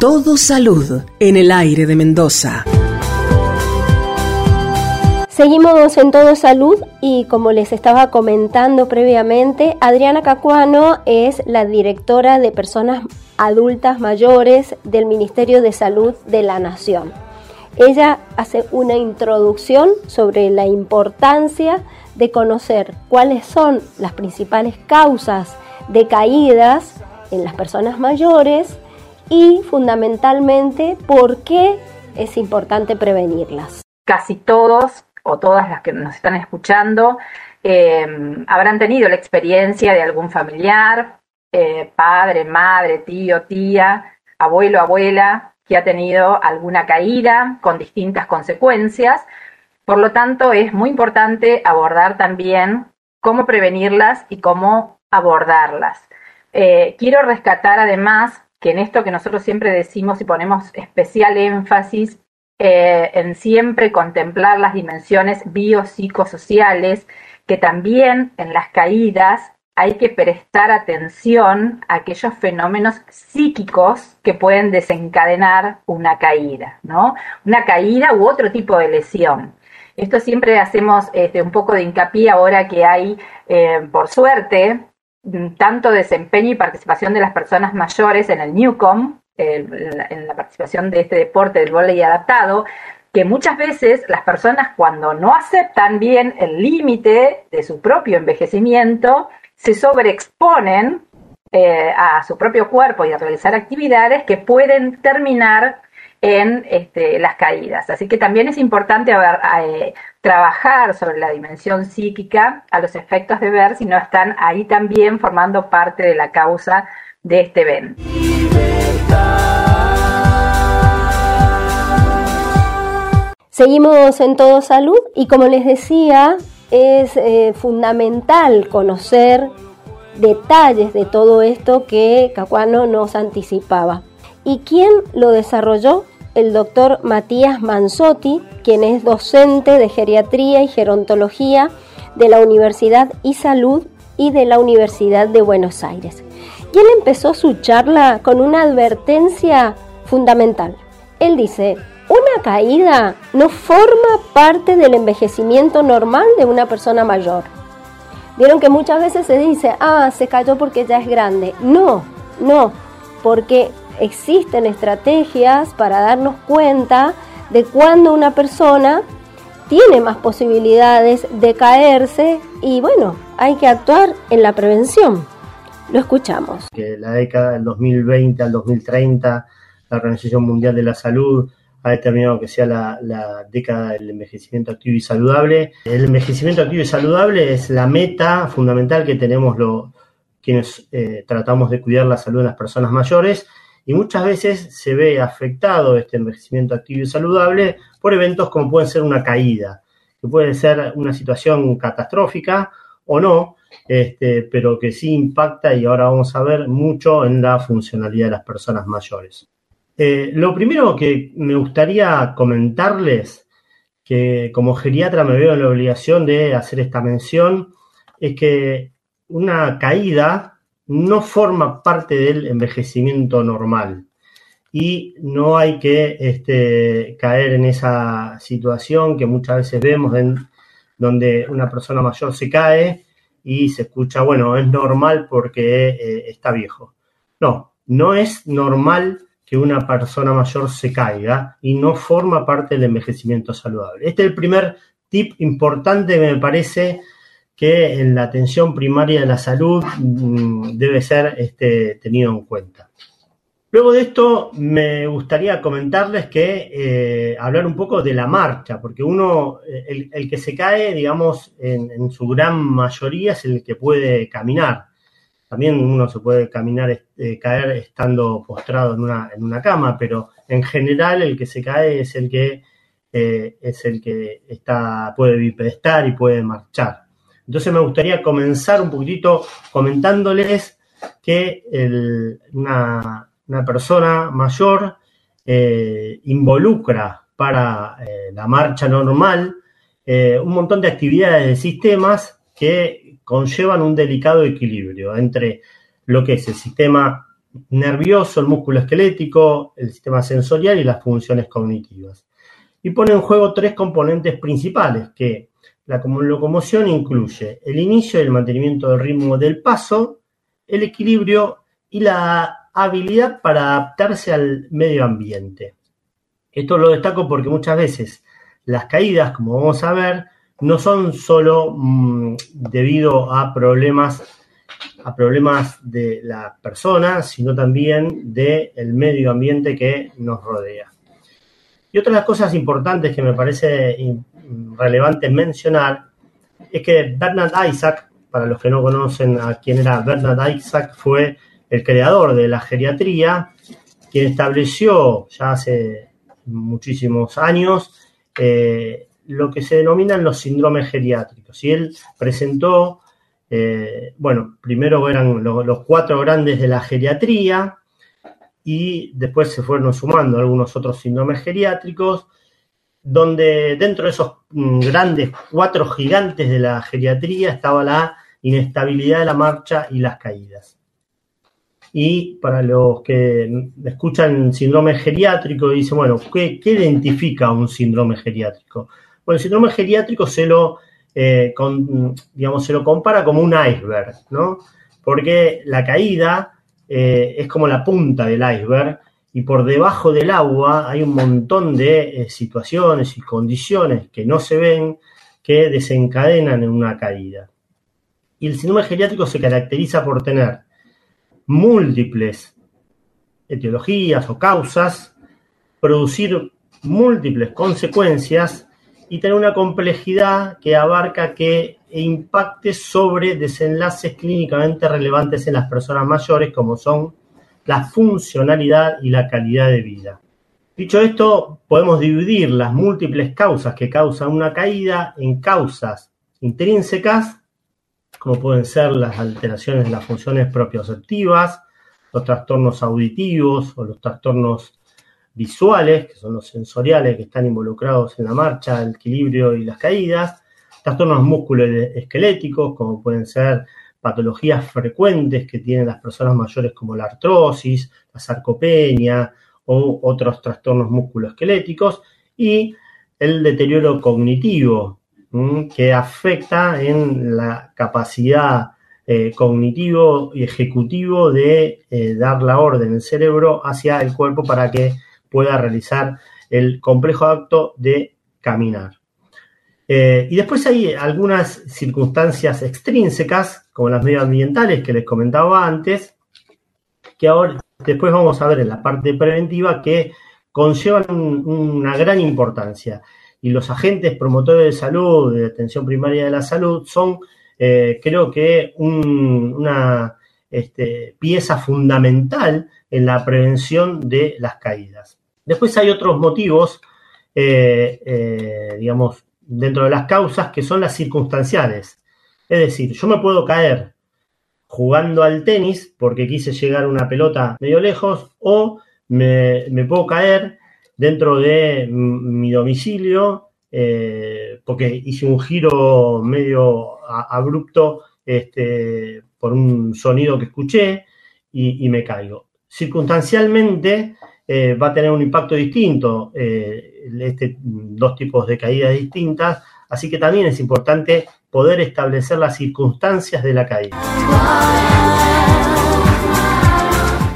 Todo salud en el aire de Mendoza. Seguimos en Todo Salud y como les estaba comentando previamente, Adriana Cacuano es la directora de personas adultas mayores del Ministerio de Salud de la Nación. Ella hace una introducción sobre la importancia de conocer cuáles son las principales causas de caídas en las personas mayores y fundamentalmente por qué es importante prevenirlas. Casi todos o todas las que nos están escuchando eh, habrán tenido la experiencia de algún familiar, eh, padre, madre, tío, tía, abuelo, abuela, que ha tenido alguna caída con distintas consecuencias. Por lo tanto, es muy importante abordar también cómo prevenirlas y cómo abordarlas. Eh, quiero rescatar además que en esto que nosotros siempre decimos y ponemos especial énfasis eh, en siempre contemplar las dimensiones biopsicosociales, que también en las caídas hay que prestar atención a aquellos fenómenos psíquicos que pueden desencadenar una caída, ¿no? Una caída u otro tipo de lesión. Esto siempre hacemos este, un poco de hincapié ahora que hay, eh, por suerte, tanto desempeño y participación de las personas mayores en el Newcom, en la participación de este deporte del voleibol adaptado, que muchas veces las personas cuando no aceptan bien el límite de su propio envejecimiento, se sobreexponen eh, a su propio cuerpo y a realizar actividades que pueden terminar en este, las caídas. Así que también es importante eh, trabajar sobre la dimensión psíquica a los efectos de ver si no están ahí también formando parte de la causa de este evento. Seguimos en Todo Salud y como les decía, es eh, fundamental conocer detalles de todo esto que Cacuano nos anticipaba. ¿Y quién lo desarrolló? El doctor Matías Manzotti, quien es docente de geriatría y gerontología de la Universidad y Salud y de la Universidad de Buenos Aires. Y él empezó su charla con una advertencia fundamental. Él dice, una caída no forma parte del envejecimiento normal de una persona mayor. Vieron que muchas veces se dice, ah, se cayó porque ya es grande. No, no, porque existen estrategias para darnos cuenta de cuando una persona tiene más posibilidades de caerse y bueno, hay que actuar en la prevención. Lo escuchamos. La década del 2020 al 2030, la Organización Mundial de la Salud ha determinado que sea la, década del envejecimiento activo y saludable. El envejecimiento activo y saludable es la meta fundamental que tenemos los quienes eh, tratamos de cuidar la salud de las personas mayores y muchas veces se ve afectado este envejecimiento activo y saludable por eventos como puede ser una caída, que puede ser una situación catastrófica o no, este, pero que sí impacta y ahora vamos a ver mucho en la funcionalidad de las personas mayores. Eh, lo primero que me gustaría comentarles, que como geriatra me veo en la obligación de hacer esta mención, es que una caída no forma parte del envejecimiento normal y no hay que este, caer en esa situación que muchas veces vemos en donde una persona mayor se cae y se escucha, bueno, es normal porque eh, está viejo. No, no es normal que una persona mayor se caiga y no forma parte del envejecimiento saludable. Este es el primer tip importante que me parece que en la atención primaria de la salud mm, debe ser este, tenido en cuenta. Luego de esto, me gustaría comentarles que eh, hablar un poco de la marcha, porque uno, el, que se cae, digamos, en, su gran mayoría es el que puede caminar. También uno se puede caminar, eh, caer estando postrado en una, en una cama, pero en general el que se cae es el que eh, es el que está, puede bipedestar y puede marchar. Entonces me gustaría comenzar un poquitito comentándoles que una, persona mayor eh, involucra para la marcha normal un montón de actividades de sistemas que conllevan un delicado equilibrio entre lo que es el sistema nervioso, el músculo esquelético, el sistema sensorial y las funciones cognitivas. Y pone en juego tres componentes principales, que la locomoción incluye el inicio y el mantenimiento del ritmo del paso, el equilibrio y la habilidad para adaptarse al medio ambiente. Esto lo destaco porque muchas veces las caídas, como vamos a ver, no son solo mm, debido a problemas a problemas de la persona, sino también del medio ambiente que nos rodea. Y otra de las cosas importantes que me parece relevante mencionar es que Bernard Isaac, para los que no conocen a quién era Bernard Isaac, fue el creador de la geriatría, quien estableció ya hace muchísimos años eh, lo que se denominan los síndromes geriátricos. Y él presentó, eh, bueno, primero eran los, cuatro grandes de la geriatría y después se fueron sumando algunos otros síndromes geriátricos, donde dentro de esos mm, grandes cuatro gigantes de la geriatría estaba la inestabilidad de la marcha y las caídas. Y para los que escuchan síndrome geriátrico, dicen, bueno, ¿qué, ¿qué, identifica un síndrome geriátrico? Bueno, el síndrome geriátrico se lo, eh, digamos, se lo compara como un iceberg, ¿no? Porque la caída eh, es como la punta del iceberg y por debajo del agua hay un montón de eh, situaciones y condiciones que no se ven que desencadenan en una caída. Y el síndrome geriátrico se caracteriza por tener múltiples etiologías o causas, producir múltiples consecuencias y tener una complejidad que abarca que impacte sobre desenlaces clínicamente relevantes en las personas mayores como son la funcionalidad y la calidad de vida. Dicho esto, podemos dividir las múltiples causas que causan una caída en causas intrínsecas, como pueden ser las alteraciones de las funciones propioceptivas, los trastornos auditivos o los trastornos visuales, que son los sensoriales que están involucrados en la marcha, el equilibrio y las caídas, trastornos musculoesqueléticos, como pueden ser patologías frecuentes que tienen las personas mayores como la artrosis, la sarcopenia o otros trastornos musculoesqueléticos, y el deterioro cognitivo, que afecta en la capacidad eh, cognitivo y ejecutivo de eh, dar la orden del cerebro hacia el cuerpo para que pueda realizar el complejo acto de caminar. Eh, y después hay algunas circunstancias extrínsecas, como las medioambientales que les comentaba antes, que ahora después vamos a ver en la parte preventiva que conllevan una gran importancia. Y los agentes promotores de salud, de atención primaria de la salud, son, eh, creo que, una este, pieza fundamental en la prevención de las caídas. Después hay otros motivos, eh, digamos, dentro de las causas que son las circunstanciales. Es decir, yo me puedo caer jugando al tenis porque quise llegar a una pelota medio lejos o me, puedo caer dentro de mi domicilio eh, porque hice un giro medio abrupto este, por un sonido que escuché y me caigo. Circunstancialmente, eh, va a tener un impacto distinto, eh, este, dos tipos de caídas distintas, así que también es importante poder establecer las circunstancias de la caída.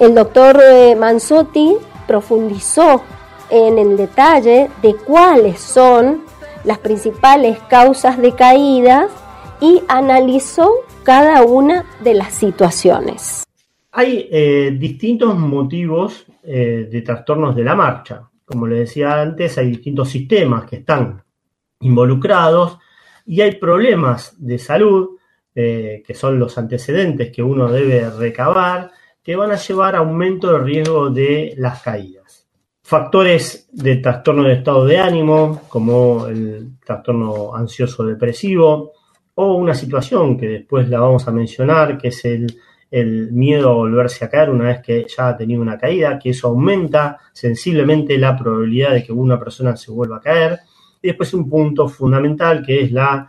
El doctor eh, Manzotti profundizó en el detalle de cuáles son las principales causas de caídas y analizó cada una de las situaciones. Hay distintos motivos eh, de trastornos de la marcha. Como les decía antes, hay distintos sistemas que están involucrados y hay problemas de salud, eh, que son los antecedentes que uno debe recabar, que van a llevar a aumento del riesgo de las caídas. Factores de trastorno de estado de ánimo, como el trastorno ansioso depresivo, o una situación que después la vamos a mencionar, que es el el miedo a volverse a caer una vez que ya ha tenido una caída, que eso aumenta sensiblemente la probabilidad de que una persona se vuelva a caer. Y después un punto fundamental que es la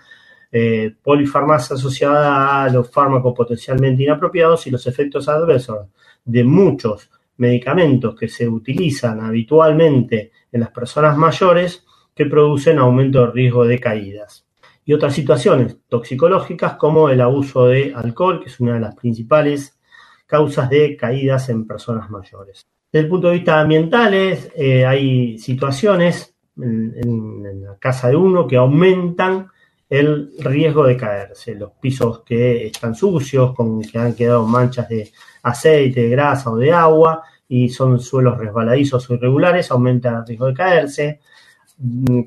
eh, polifarmacia asociada a los fármacos potencialmente inapropiados y los efectos adversos de muchos medicamentos que se utilizan habitualmente en las personas mayores que producen aumento de riesgo de caídas. Y otras situaciones toxicológicas como el abuso de alcohol, que es una de las principales causas de caídas en personas mayores. Desde el punto de vista ambiental, eh, hay situaciones en, en, la casa de uno que aumentan el riesgo de caerse. Los pisos que están sucios, con que han quedado manchas de aceite, de grasa o de agua, y son suelos resbaladizos o irregulares, aumenta el riesgo de caerse.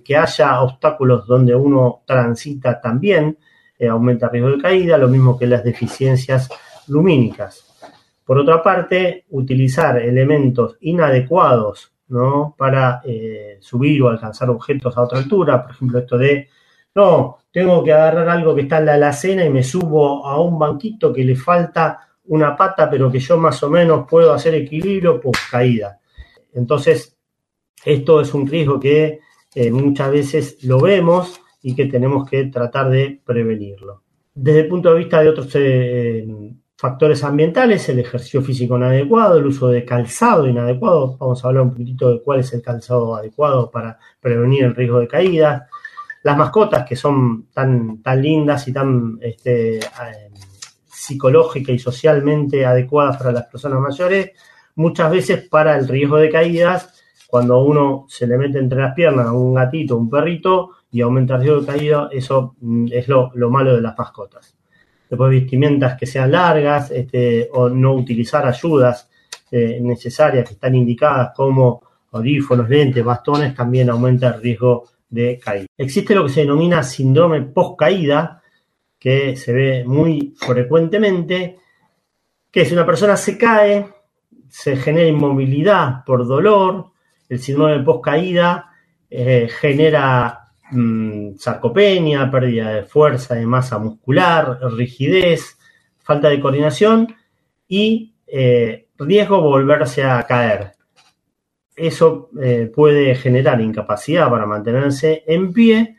Que haya obstáculos donde uno transita también eh, aumenta el riesgo de caída, lo mismo que las deficiencias lumínicas. Por otra parte, utilizar elementos inadecuados ¿no? para eh, subir o alcanzar objetos a otra altura, por ejemplo, esto de, no, tengo que agarrar algo que está en la alacena y me subo a un banquito que le falta una pata, pero que yo más o menos puedo hacer equilibrio, pues caída. Entonces, esto es un riesgo que eh, muchas veces lo vemos y que tenemos que tratar de prevenirlo. Desde el punto de vista de otros eh, factores ambientales, el ejercicio físico inadecuado, el uso de calzado inadecuado, vamos a hablar un poquito de cuál es el calzado adecuado para prevenir el riesgo de caída, las mascotas que son tan, tan lindas y tan este, eh, psicológica y socialmente adecuadas para las personas mayores, muchas veces para el riesgo de caídas cuando uno se le mete entre las piernas a un gatito, un perrito y aumenta el riesgo de caída, eso mm, es lo, malo de las mascotas. Después vestimentas que sean largas este, o no utilizar ayudas eh, necesarias que están indicadas como audífonos, lentes, bastones, también aumenta el riesgo de caída. Existe lo que se denomina síndrome post-caída, que se ve muy frecuentemente, que si una persona se cae, se genera inmovilidad por dolor, el síndrome de poscaída eh, genera mm, sarcopenia, pérdida de fuerza, de masa muscular, rigidez, falta de coordinación y eh, riesgo de volverse a caer. Eso eh, puede generar incapacidad para mantenerse en pie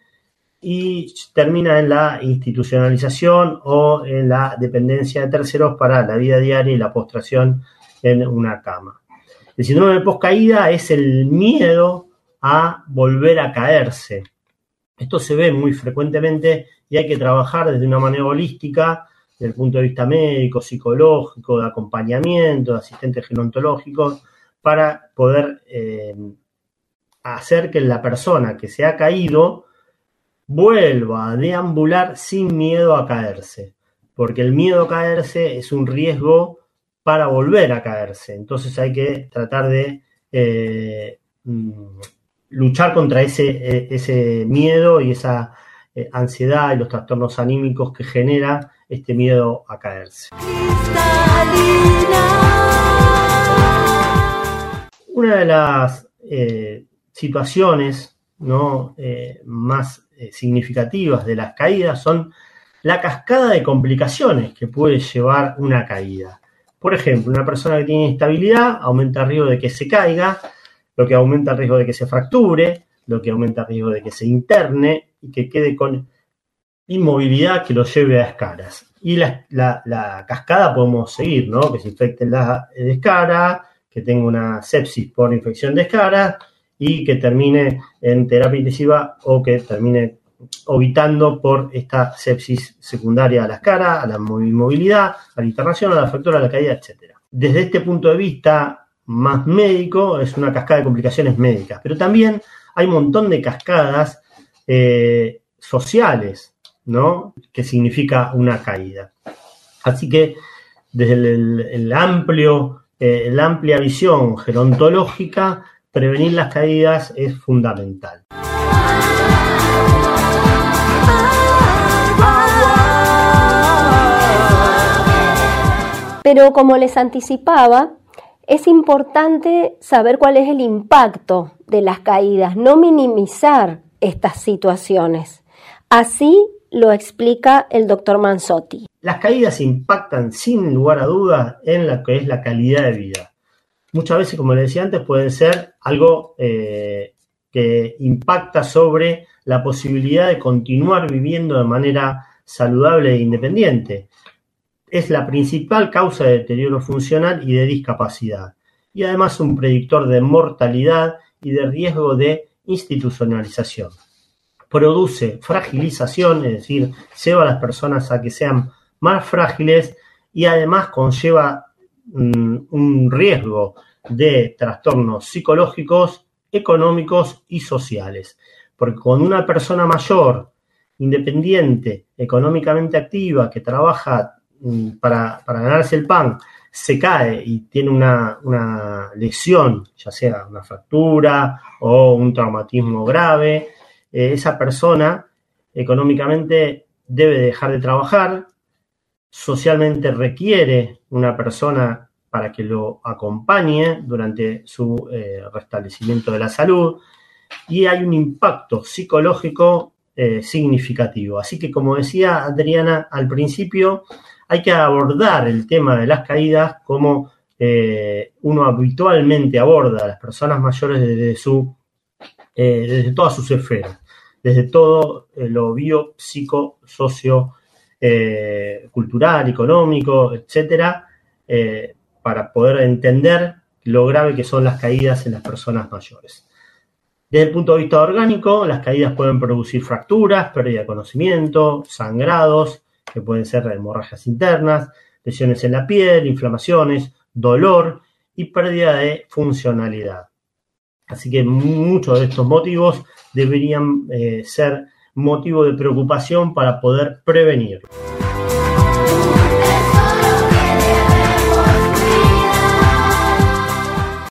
y termina en la institucionalización o en la dependencia de terceros para la vida diaria y la postración en una cama. El síndrome de poscaída es el miedo a volver a caerse. Esto se ve muy frecuentemente y hay que trabajar desde una manera holística, desde el punto de vista médico, psicológico, de acompañamiento, de asistentes gerontológicos, para poder eh, hacer que la persona que se ha caído vuelva a deambular sin miedo a caerse. Porque el miedo a caerse es un riesgo para volver a caerse. Entonces hay que tratar de eh, mm, luchar contra ese, e, ese, miedo y esa eh, ansiedad y los trastornos anímicos que genera este miedo a caerse. Una de las eh, situaciones ¿no? más significativas de las caídas son la cascada de complicaciones que puede llevar una caída. Por ejemplo, una persona que tiene instabilidad aumenta el riesgo de que se caiga, lo que aumenta el riesgo de que se fracture, lo que aumenta el riesgo de que se interne y que quede con inmovilidad que lo lleve a escaras. Y la, cascada podemos seguir, ¿no? Que se infecte la escara, que tenga una sepsis por infección de escaras y que termine en terapia intensiva o que termine evitando por esta sepsis secundaria a la escara, a la inmovilidad, a la internación, a la fractura, a la caída, etc. Desde este punto de vista más médico, es una cascada de complicaciones médicas, pero también hay un montón de cascadas eh, sociales, ¿no? Que significa una caída. Así que desde el, amplio, eh, la amplia visión gerontológica, prevenir las caídas es fundamental. Pero como les anticipaba, es importante saber cuál es el impacto de las caídas, no minimizar estas situaciones. Así lo explica el doctor Manzotti. Las caídas impactan sin lugar a dudas en lo que es la calidad de vida. Muchas veces, como les decía antes, pueden ser algo eh, que impacta sobre la posibilidad de continuar viviendo de manera saludable e independiente es la principal causa de deterioro funcional y de discapacidad, y además un predictor de mortalidad y de riesgo de institucionalización. Produce fragilización, es decir, lleva a las personas a que sean más frágiles y además conlleva mm, un riesgo de trastornos psicológicos, económicos y sociales. Porque cuando una persona mayor, independiente, económicamente activa, que trabaja mm, para, ganarse el pan, se cae y tiene una, lesión, ya sea una fractura o un traumatismo grave, eh, esa persona económicamente debe dejar de trabajar, socialmente requiere una persona para que lo acompañe durante su eh, restablecimiento de la salud y hay un impacto psicológico eh, significativo. Así que, como decía Adriana al principio, hay que abordar el tema de las caídas como eh, uno habitualmente aborda a las personas mayores desde, su, desde todas sus esferas, desde todo lo bio, psico, socio, cultural, económico, etcétera, para poder entender lo grave que son las caídas en las personas mayores. Desde el punto de vista orgánico, las caídas pueden producir fracturas, pérdida de conocimiento, sangrados, que pueden ser hemorragias internas, lesiones en la piel, inflamaciones, dolor y pérdida de funcionalidad. Así que muchos de estos motivos deberían eh, ser motivo de preocupación para poder prevenir.